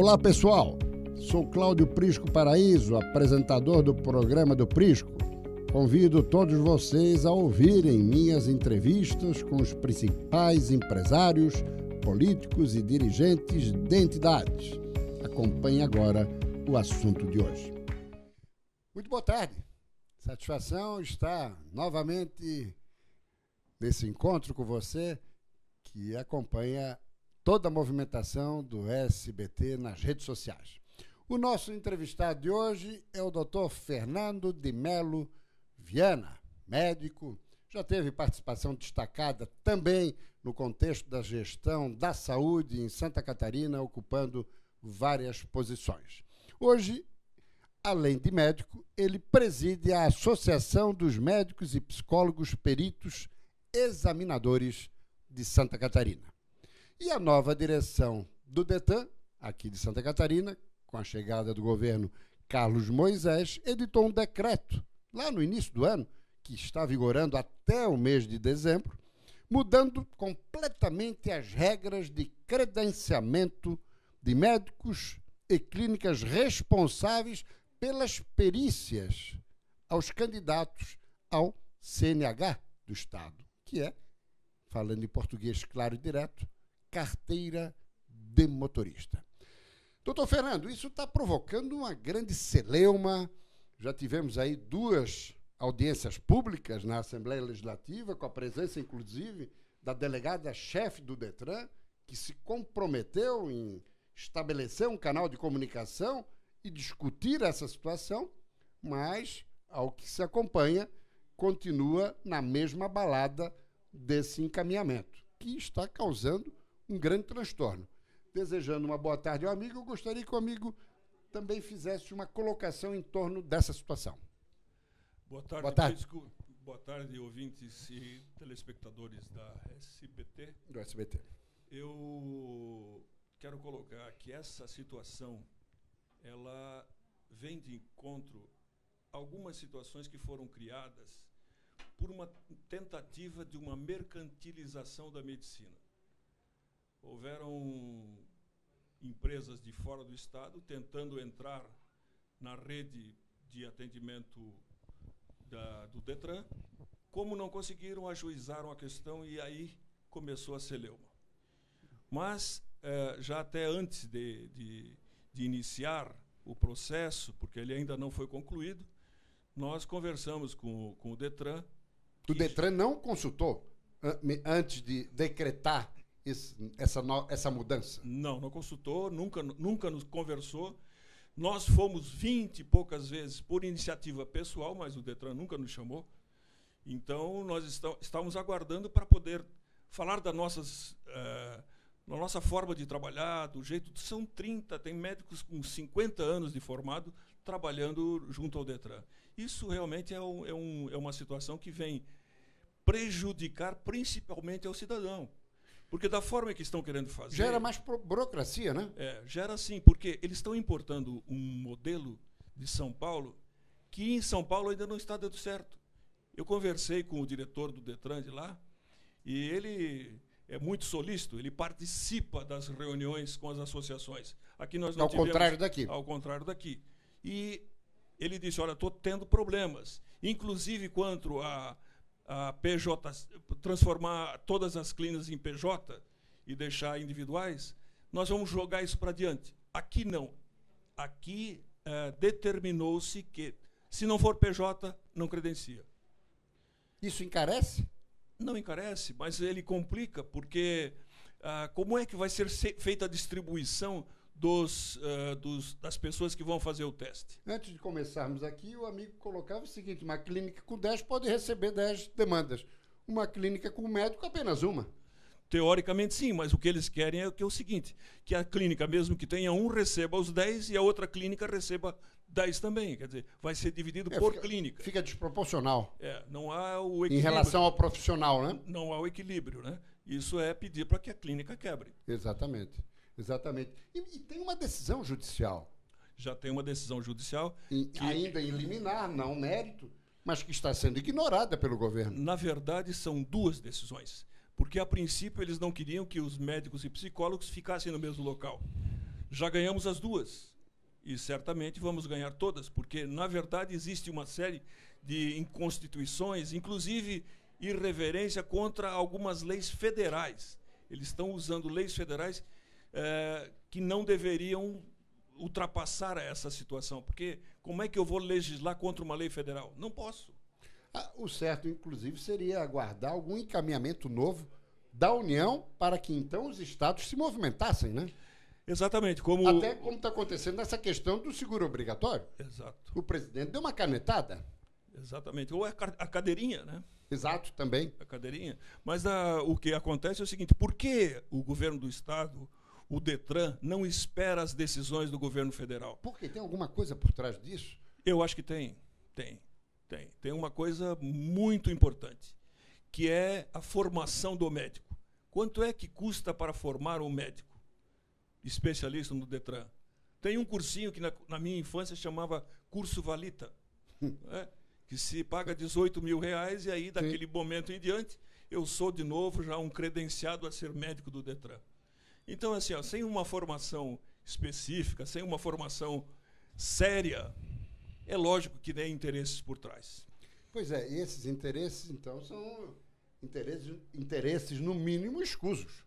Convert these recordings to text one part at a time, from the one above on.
Olá pessoal, sou Cláudio Prisco Paraíso, apresentador do programa do Prisco. Convido todos vocês a ouvirem minhas entrevistas com os principais empresários, políticos e dirigentes de entidades. Acompanhe agora o assunto de hoje. Muito boa tarde. Satisfação estar novamente nesse encontro com você que acompanha toda a movimentação do SBT nas redes sociais. O nosso entrevistado de hoje é o Dr. Fernando de Melo Viana, médico, já teve participação destacada também no contexto da gestão da saúde em Santa Catarina, ocupando várias posições. Hoje, além de médico, ele preside a Associação dos Médicos e Psicólogos Peritos Examinadores de Santa Catarina. E a nova direção do DETAN, aqui de Santa Catarina, com a chegada do governo Carlos Moisés, editou um decreto, lá no início do ano, que está vigorando até o mês de dezembro, mudando completamente as regras de credenciamento de médicos e clínicas responsáveis pelas perícias aos candidatos ao CNH do Estado, que é, falando em português claro e direto, carteira de motorista. Doutor Fernando, isso está provocando uma grande celeuma. Já tivemos aí duas audiências públicas na Assembleia Legislativa, com a presença, inclusive, da delegada-chefe do Detran, que se comprometeu em estabelecer um canal de comunicação e discutir essa situação, mas, ao que se acompanha, continua na mesma balada desse encaminhamento, que está causando um grande transtorno. Desejando uma boa tarde ao amigo, eu gostaria que o amigo também fizesse uma colocação em torno dessa situação. Boa tarde, boa tarde. Boa tarde, ouvintes e telespectadores da SBT. Do SBT. Eu quero colocar que essa situação ela vem de encontro a algumas situações que foram criadas por uma tentativa de uma mercantilização da medicina houveram empresas de fora do estado tentando entrar na rede de atendimento da, do Detran. Como não conseguiram, ajuizaram a questão e aí começou a celeuma. Mas, eh, já até antes de, de, de iniciar o processo, porque ele ainda não foi concluído, nós conversamos com, com o Detran. O Detran não consultou antes de decretar esse, essa, no, essa mudança? Não, não consultou, nunca, nunca nos conversou. Nós fomos 20 e poucas vezes por iniciativa pessoal, mas o Detran nunca nos chamou. Então, nós estamos aguardando para poder falar da, nossas, uh, da nossa forma de trabalhar, do jeito. São 30, tem médicos com 50 anos de formado trabalhando junto ao Detran. Isso realmente é, um, é, um, é uma situação que vem prejudicar principalmente ao cidadão. Porque da forma que estão querendo fazer. Gera mais burocracia, né? É, gera sim, porque eles estão importando um modelo de São Paulo que em São Paulo ainda não está dando certo. Eu conversei com o diretor do Detran de lá e ele é muito solícito, ele participa das reuniões com as associações. Aqui nós não ao tivemos, contrário daqui. Ao contrário daqui. E ele disse: Olha, estou tendo problemas, inclusive quanto a a PJ, transformar todas as clínicas em PJ e deixar individuais, nós vamos jogar isso para diante. Aqui não. Aqui é, determinou-se que, se não for PJ, não credencia. Isso encarece? Não encarece, mas ele complica, porque ah, como é que vai ser feita a distribuição dos, uh, dos, das pessoas que vão fazer o teste. Antes de começarmos aqui, o amigo colocava o seguinte: uma clínica com 10 pode receber 10 demandas. Uma clínica com médico, apenas uma. Teoricamente, sim, mas o que eles querem é, que é o seguinte: que a clínica, mesmo que tenha um, receba os 10 e a outra clínica receba 10 também. Quer dizer, vai ser dividido é, por fica, clínica. Fica desproporcional. É, não há o equilíbrio. Em relação ao profissional, né? Não há o equilíbrio, né? Isso é pedir para que a clínica quebre. Exatamente. Exatamente. E, e, tem uma decisão judicial. Já tem uma decisão judicial. que... Ainda em liminar, não mérito, mas que está sendo ignorada pelo governo. Na verdade, são duas decisões. Porque, a princípio, eles não queriam que os médicos e psicólogos ficassem no mesmo local. Já ganhamos as duas. E certamente vamos ganhar todas, porque, na verdade, existe uma série de inconstituições, inclusive irreverência contra algumas leis federais. Eles estão usando leis federais eh, que não deveriam ultrapassar essa situação, porque como é que eu vou legislar contra uma lei federal? Não posso. Ah, o certo, inclusive, seria aguardar algum encaminhamento novo da União para que então os estados se movimentassem, né? Exatamente. Como... Até como está acontecendo nessa questão do seguro obrigatório. Exato. O presidente deu uma canetada. Exatamente. Ou a, a cadeirinha, né? Exato, também. A cadeirinha. Mas a, o que acontece é o seguinte: por que o governo do Estado, o Detran, não espera as decisões do governo federal? Porque tem alguma coisa por trás disso? Eu acho que tem. Tem. Tem. Tem uma coisa muito importante, que é a formação do médico. Quanto é que custa para formar um médico? especialista no Detran. Tem um cursinho que na, na minha infância chamava Curso Valita, né, que se paga 18 mil reais e aí, daquele Sim. momento em diante, eu sou de novo já um credenciado a ser médico do Detran. Então, assim, ó, sem uma formação específica, sem uma formação séria, é lógico que tem interesses por trás. Pois é, e esses interesses, então, são interesses, interesses no mínimo escusos.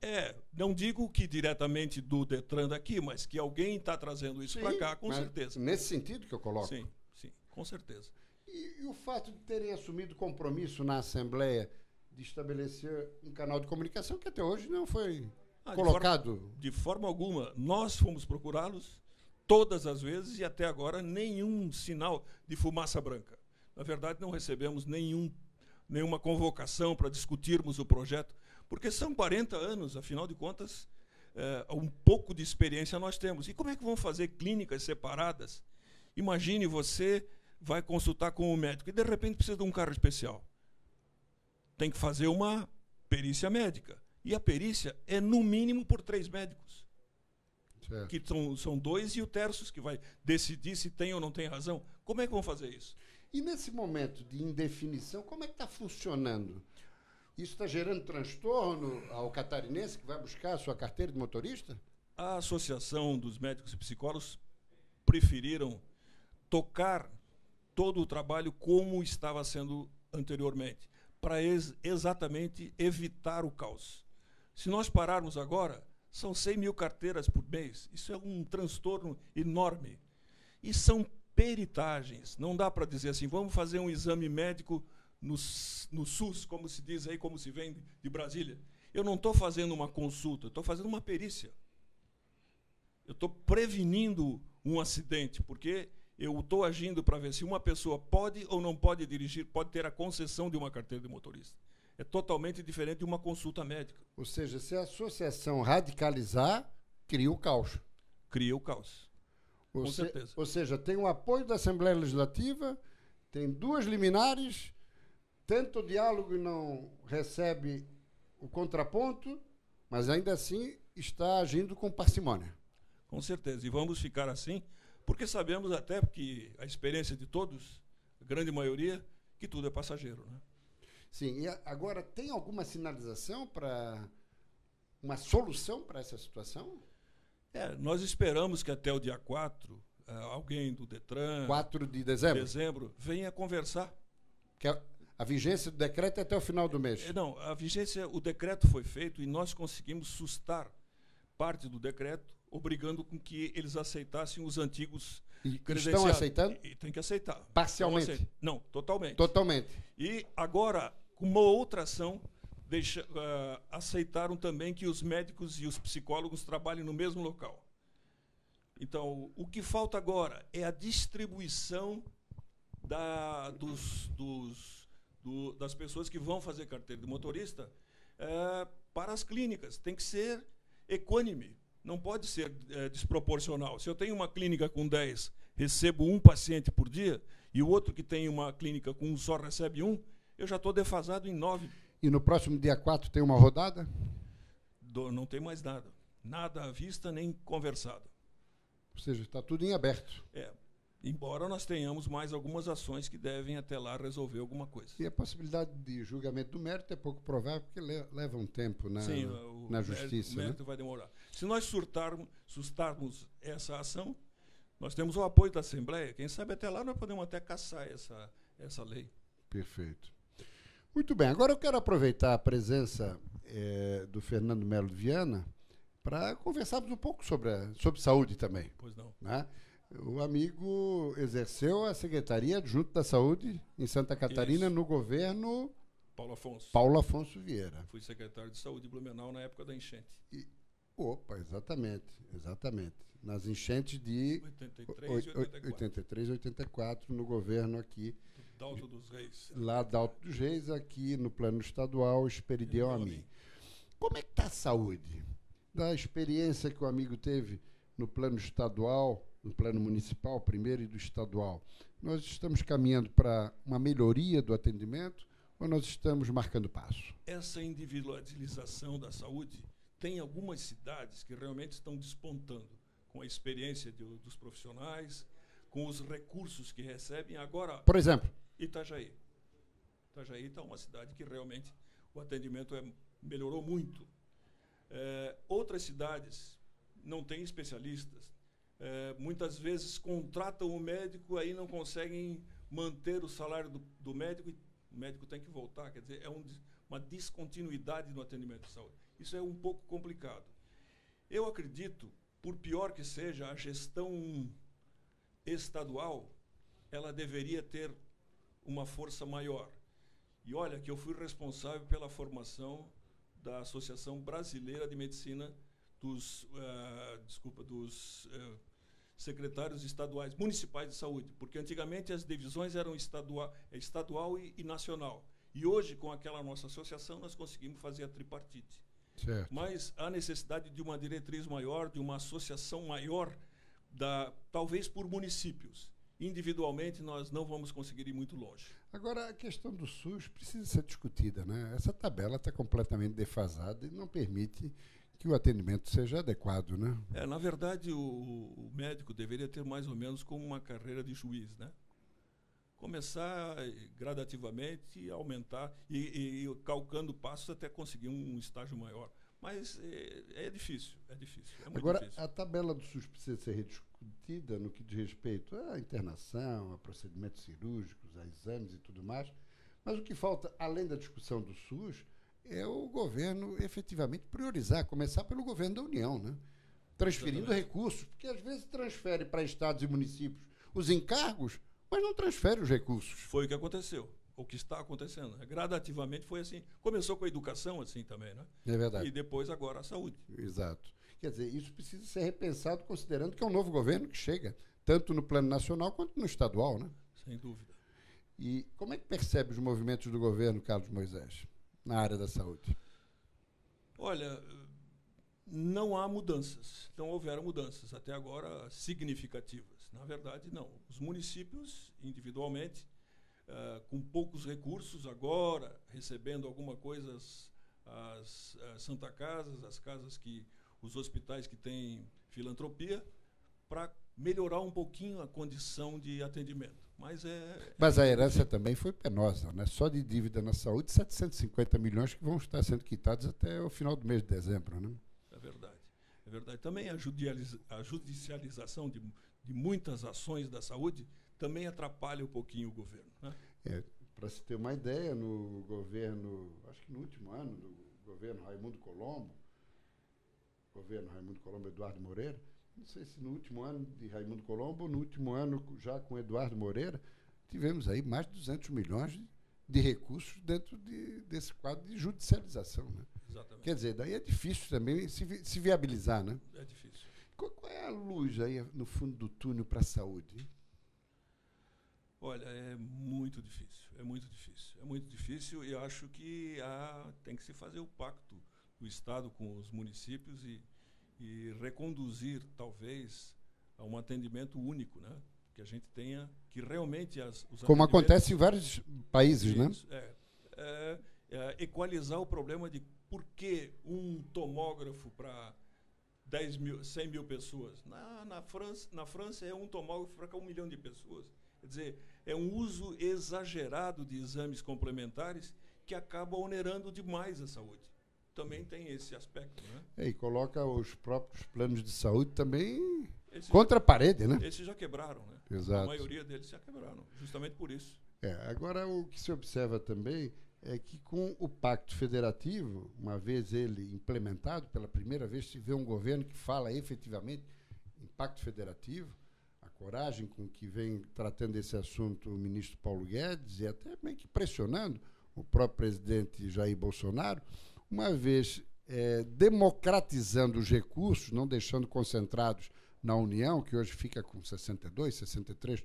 É, não digo que diretamente do Detran daqui, mas que alguém está trazendo isso para cá, com certeza. Nesse sentido que eu coloco. Sim, sim, com certeza. E, e, o fato de terem assumido compromisso na Assembleia de estabelecer um canal de comunicação que até hoje não foi ah, colocado? De forma, de forma alguma. Nós fomos procurá-los todas as vezes e até agora nenhum sinal de fumaça branca. Na verdade, não recebemos nenhum, nenhuma convocação para discutirmos o projeto porque são 40 anos, afinal de contas, é, um pouco de experiência nós temos. E como é que vão fazer clínicas separadas? Imagine você vai consultar com o médico e de repente precisa de um carro especial. Tem que fazer uma perícia médica. E a perícia é no mínimo por três médicos. Certo. Que são, são dois e o terço que vai decidir se tem ou não tem razão. Como é que vão fazer isso? E nesse momento de indefinição, como é que está funcionando? Isso está gerando transtorno ao catarinense que vai buscar a sua carteira de motorista? A Associação dos Médicos e Psicólogos preferiram tocar todo o trabalho como estava sendo anteriormente, para ex exatamente evitar o caos. Se nós pararmos agora, são 100 mil carteiras por mês. Isso é um transtorno enorme. E são peritagens. Não dá para dizer assim, vamos fazer um exame médico no, no SUS, como se diz aí, como se vem de Brasília. Eu não estou fazendo uma consulta, estou fazendo uma perícia. Eu estou prevenindo um acidente, porque eu estou agindo para ver se uma pessoa pode ou não pode dirigir, pode ter a concessão de uma carteira de motorista. É totalmente diferente de uma consulta médica. Ou seja, se a associação radicalizar, cria o caos. Cria o caos. Ou Com se, certeza. Ou seja, tem o apoio da Assembleia Legislativa, tem duas liminares tenta o diálogo não recebe o contraponto, mas ainda assim está agindo com parcimônia. Com certeza. E vamos ficar assim, porque sabemos até que a experiência de todos, a grande maioria, que tudo é passageiro. Né? Sim, e agora tem alguma sinalização para uma solução para essa situação? É, nós esperamos que até o dia 4, eh, alguém do Detran. 4 de dezembro? dezembro venha conversar. Que é a vigência do decreto é até o final do mês. É, não, a vigência, o decreto foi feito e nós conseguimos sustar parte do decreto, obrigando com que eles aceitassem os antigos e Estão aceitando? E, tem que aceitar. Parcialmente? Não, totalmente. Totalmente. E agora, com uma outra ação, deixa, uh, aceitaram também que os médicos e os psicólogos trabalhem no mesmo local. Então, o que falta agora é a distribuição da, dos, dos do, das pessoas que vão fazer carteira de motorista é, para as clínicas. Tem que ser equânime, não pode ser é, desproporcional. Se eu tenho uma clínica com 10, recebo um paciente por dia, e o outro que tem uma clínica com um só recebe um, eu já estou defasado em 9. E no próximo dia 4 tem uma rodada? Do, não tem mais nada. Nada à vista nem conversado. Ou seja, está tudo em aberto. É. Embora nós tenhamos mais algumas ações que devem até lá resolver alguma coisa. E a possibilidade de julgamento do mérito é pouco provável, porque leva um tempo na, Sim, na justiça. O mérito né? vai demorar. Se nós surtarmos, sustarmos essa ação, nós temos o apoio da Assembleia. Quem sabe até lá nós podemos até caçar essa, essa lei. Perfeito. Muito bem, agora eu quero aproveitar a presença é, do Fernando Melo Viana para conversarmos um pouco sobre, a, sobre saúde também. Pois não. Né? O amigo exerceu a Secretaria Adjunto da Saúde em Santa Catarina Isso. no governo Paulo Afonso. Paulo Afonso Vieira. Fui secretário de Saúde de Blumenau na época da enchente. E, opa, exatamente, exatamente. Nas enchentes de 83 e 84. 83 e 84, no governo aqui, Dalto dos Reis. lá da Alto dos Reis, aqui no plano estadual, Esperidião a mim. Como é que está a saúde? Da experiência que o amigo teve no plano estadual, no plano municipal primeiro e do estadual, nós estamos caminhando para uma melhoria do atendimento ou nós estamos marcando passo? Essa individualização da saúde tem algumas cidades que realmente estão despontando com a experiência de, dos profissionais, com os recursos que recebem. Agora, Por exemplo, Itajaí. Itajaí está uma cidade que realmente o atendimento é, melhorou muito. É, outras cidades não têm especialistas. É, muitas vezes contratam o médico, aí não conseguem manter o salário do, do médico e o médico tem que voltar. Quer dizer, é um, uma descontinuidade no atendimento de saúde. Isso é um pouco complicado. Eu acredito, por pior que seja, a gestão estadual, ela deveria ter uma força maior. E olha que eu fui responsável pela formação da Associação Brasileira de Medicina dos, uh, desculpa, dos uh, secretários estaduais, municipais de saúde, porque antigamente as divisões eram estadual, estadual e, e nacional. E hoje, com aquela nossa associação, nós conseguimos fazer a tripartite. Certo. Mas há necessidade de uma diretriz maior, de uma associação maior, da, talvez por municípios. Individualmente, nós não vamos conseguir ir muito longe. Agora, a questão do SUS precisa ser discutida. Né? Essa tabela está completamente defasada e não permite que o atendimento seja adequado. Né? É, na verdade, o, o médico deveria ter mais ou menos como uma carreira de juiz. Né? Começar gradativamente e aumentar, e, e, e calcando passos até conseguir um, um estágio maior. Mas é, é, difícil, é difícil. É Agora, difícil. a tabela do SUS precisa ser rediscutida no que diz respeito à internação, a procedimentos cirúrgicos, a exames e tudo mais. Mas o que falta, além da discussão do SUS, é o governo efetivamente priorizar, começar pelo governo da União, né? transferindo Exatamente. recursos, porque às vezes transfere para estados e municípios os encargos, mas não transfere os recursos. Foi o que aconteceu, o que está acontecendo. Gradativamente foi assim. Começou com a educação assim também, né? É verdade. E depois agora a saúde. Exato. Quer dizer, isso precisa ser repensado considerando que é um novo governo que chega, tanto no plano nacional quanto no estadual, né? Sem dúvida. E como é que percebe os movimentos do governo, Carlos Moisés, na área da saúde? Olha, não há mudanças, não houveram mudanças até agora significativas. Na verdade, não. Os municípios, individualmente, uh, com poucos recursos, agora recebendo alguma coisa, as, as, as Santa Casas, as casas que. os hospitais que têm filantropia, para melhorar um pouquinho a condição de atendimento. Mas é. Mas a herança também foi penosa, né? Só de dívida na saúde, 750 milhões que vão estar sendo quitados até o final do mês de dezembro, né? É verdade. É verdade. Também a, judicializa a judicialização de, de, muitas ações da saúde também atrapalha um pouquinho o governo. Né? É, Para se ter uma ideia, no governo, acho que no último ano do governo Raimundo Colombo, governo Raimundo Colombo Eduardo Moreira, não sei se no último ano de Raimundo Colombo ou no último ano já com Eduardo Moreira, tivemos aí mais de 200 milhões de, de recursos dentro de, desse quadro de judicialização. Né? Exatamente. Quer dizer, daí é difícil também se, se viabilizar, né? É difícil. Qual, qual, é a luz aí no fundo do túnel para a saúde? Olha, é muito difícil, é muito difícil, é muito difícil e acho que há, tem que se fazer o pacto do Estado com os municípios e, e reconduzir, talvez, a um atendimento único, né? Que a gente tenha, que realmente as, Como acontece em vários países, né? É, é, é, equalizar o problema de por que um tomógrafo para 10 mil, 100 mil pessoas. Na, na, França, na França é um tomógrafo para um milhão de pessoas. Quer dizer, é um uso exagerado de exames complementares que acaba onerando demais a saúde. Também tem esse aspecto. Né? É, e coloca os próprios planos de saúde também esse contra já, a parede, né? Esses já quebraram, né? Exato. A maioria deles já quebraram, justamente por isso. É, agora o que se observa também é que com o pacto federativo, uma vez ele implementado, pela primeira vez se vê um governo que fala efetivamente em pacto federativo, a coragem com que vem tratando esse assunto o ministro Paulo Guedes e até meio que pressionando o próprio presidente Jair Bolsonaro, uma vez é, democratizando os recursos, não deixando concentrados na União, que hoje fica com 62, 63%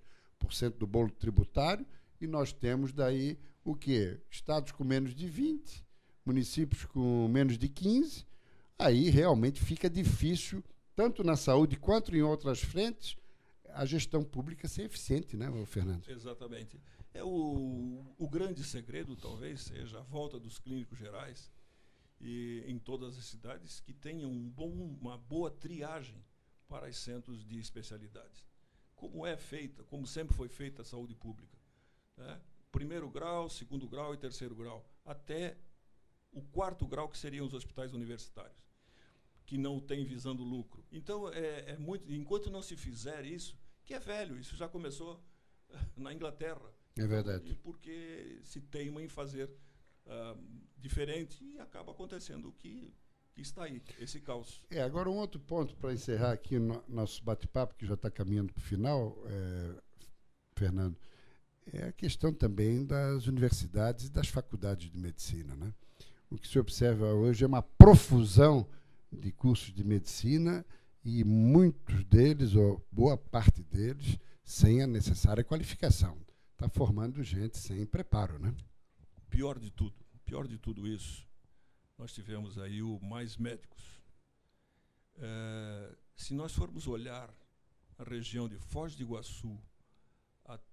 do bolo tributário, e nós temos daí o quê? Estados com menos de 20, municípios com menos de 15. Aí realmente fica difícil, tanto na saúde quanto em outras frentes, a gestão pública ser eficiente, né, Fernando? Exatamente. É o, o grande segredo, talvez, seja a volta dos clínicos gerais e em todas as cidades que tenham um bom, uma boa triagem para os centros de especialidades. Como é feita, como sempre foi feita a saúde pública. Né? Primeiro grau, segundo grau e terceiro grau, até o quarto grau, que seriam os hospitais universitários, que não têm visando lucro. Então, é, é muito, enquanto não se fizer isso, que é velho, isso já começou na Inglaterra. É verdade. Porque se teima em fazer uh, diferente e acaba acontecendo o que, que está aí, esse caos. É, agora um outro ponto para encerrar aqui no, nosso bate-papo, que já está caminhando para o final, é, Fernando é a questão também das universidades e das faculdades de medicina. Né? O que se observa hoje é uma profusão de cursos de medicina e muitos deles, ou boa parte deles, sem a necessária qualificação. Está formando gente sem preparo, né? Pior de tudo, pior de tudo isso, nós tivemos aí o Mais Médicos. É, se nós formos olhar a região de Foz do Iguaçu,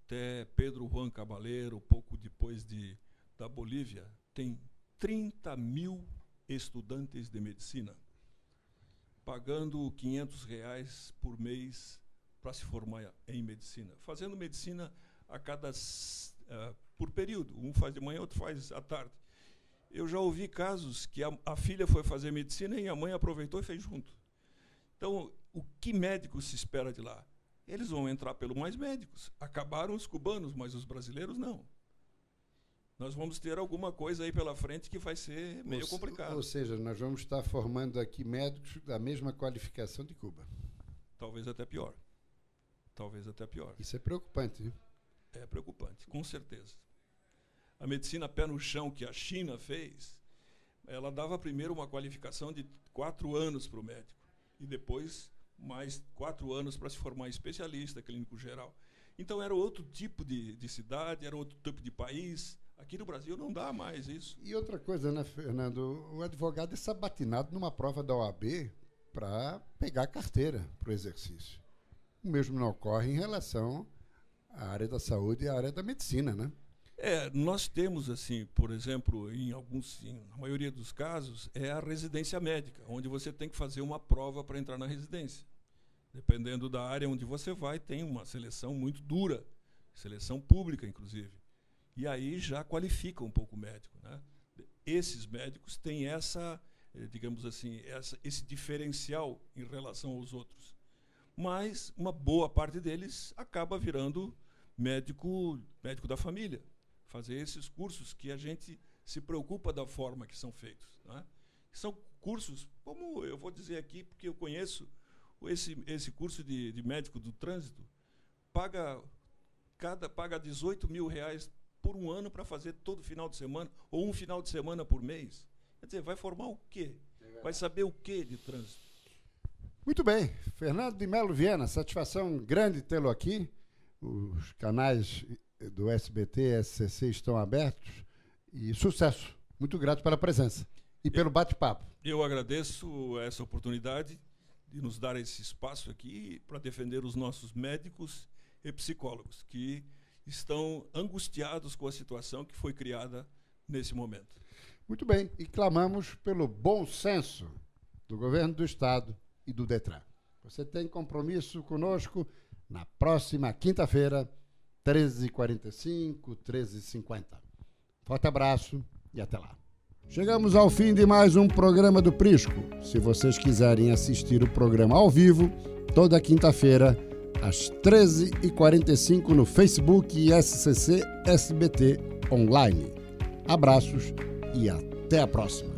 até Pedro Juan Cabaleiro, pouco depois de, da Bolívia, tem 30 mil estudantes de medicina, pagando 500 reais por mês para se formar em medicina, fazendo medicina a cada uh, por período, um faz de manhã, outro faz à tarde. Eu já ouvi casos que a, a filha foi fazer medicina e a mãe aproveitou e fez junto. Então, o que médico se espera de lá? Eles vão entrar pelo mais médicos. Acabaram os cubanos, mas os brasileiros não. Nós vamos ter alguma coisa aí pela frente que vai ser meio ou, complicado. Ou seja, nós vamos estar formando aqui médicos da mesma qualificação de Cuba. Talvez até pior. Talvez até pior. Isso é preocupante. Hein? É preocupante, com certeza. A medicina pé no chão que a China fez, ela dava primeiro uma qualificação de quatro anos para o médico e depois mais quatro anos para se formar especialista clínico geral. Então era outro tipo de, de cidade, era outro tipo de país. Aqui no Brasil não dá mais isso. E outra coisa, né, Fernando? O advogado é sabatinado numa prova da OAB para pegar a carteira para o exercício. O mesmo não ocorre em relação à área da saúde e à área da medicina, né? É, nós temos assim, por exemplo, em alguns, em, na maioria dos casos, é a residência médica, onde você tem que fazer uma prova para entrar na residência. Dependendo da área onde você vai, tem uma seleção muito dura, seleção pública, inclusive. E aí já qualifica um pouco o médico. Né? Esses médicos têm essa, eh, digamos assim, essa, esse diferencial em relação aos outros. Mas uma boa parte deles acaba virando médico, médico da família fazer esses cursos que a gente se preocupa da forma que são feitos. Né? São cursos, como eu vou dizer aqui, porque eu conheço esse, esse curso de, de médico do trânsito, paga, cada, paga 18 mil reais por um ano para fazer todo final de semana, ou um final de semana por mês. Quer dizer, vai formar o quê? Vai saber o quê de trânsito? Muito bem. Fernando de Melo Viana, satisfação grande tê-lo aqui. Os canais do SBT, SCC estão abertos e sucesso. Muito grato pela presença e pelo bate-papo. Eu agradeço essa oportunidade de nos dar esse espaço aqui para defender os nossos médicos e psicólogos que estão angustiados com a situação que foi criada nesse momento. Muito bem, e clamamos pelo bom senso do governo do Estado e do Detran. Você tem compromisso conosco na próxima quinta-feira, 13h45, 13h50. Forte abraço e até lá. Chegamos ao fim de mais um programa do Prisco. Se vocês quiserem assistir o programa ao vivo, toda quinta-feira, às 13h45 no Facebook e SCC SBT Online. Abraços e até a próxima.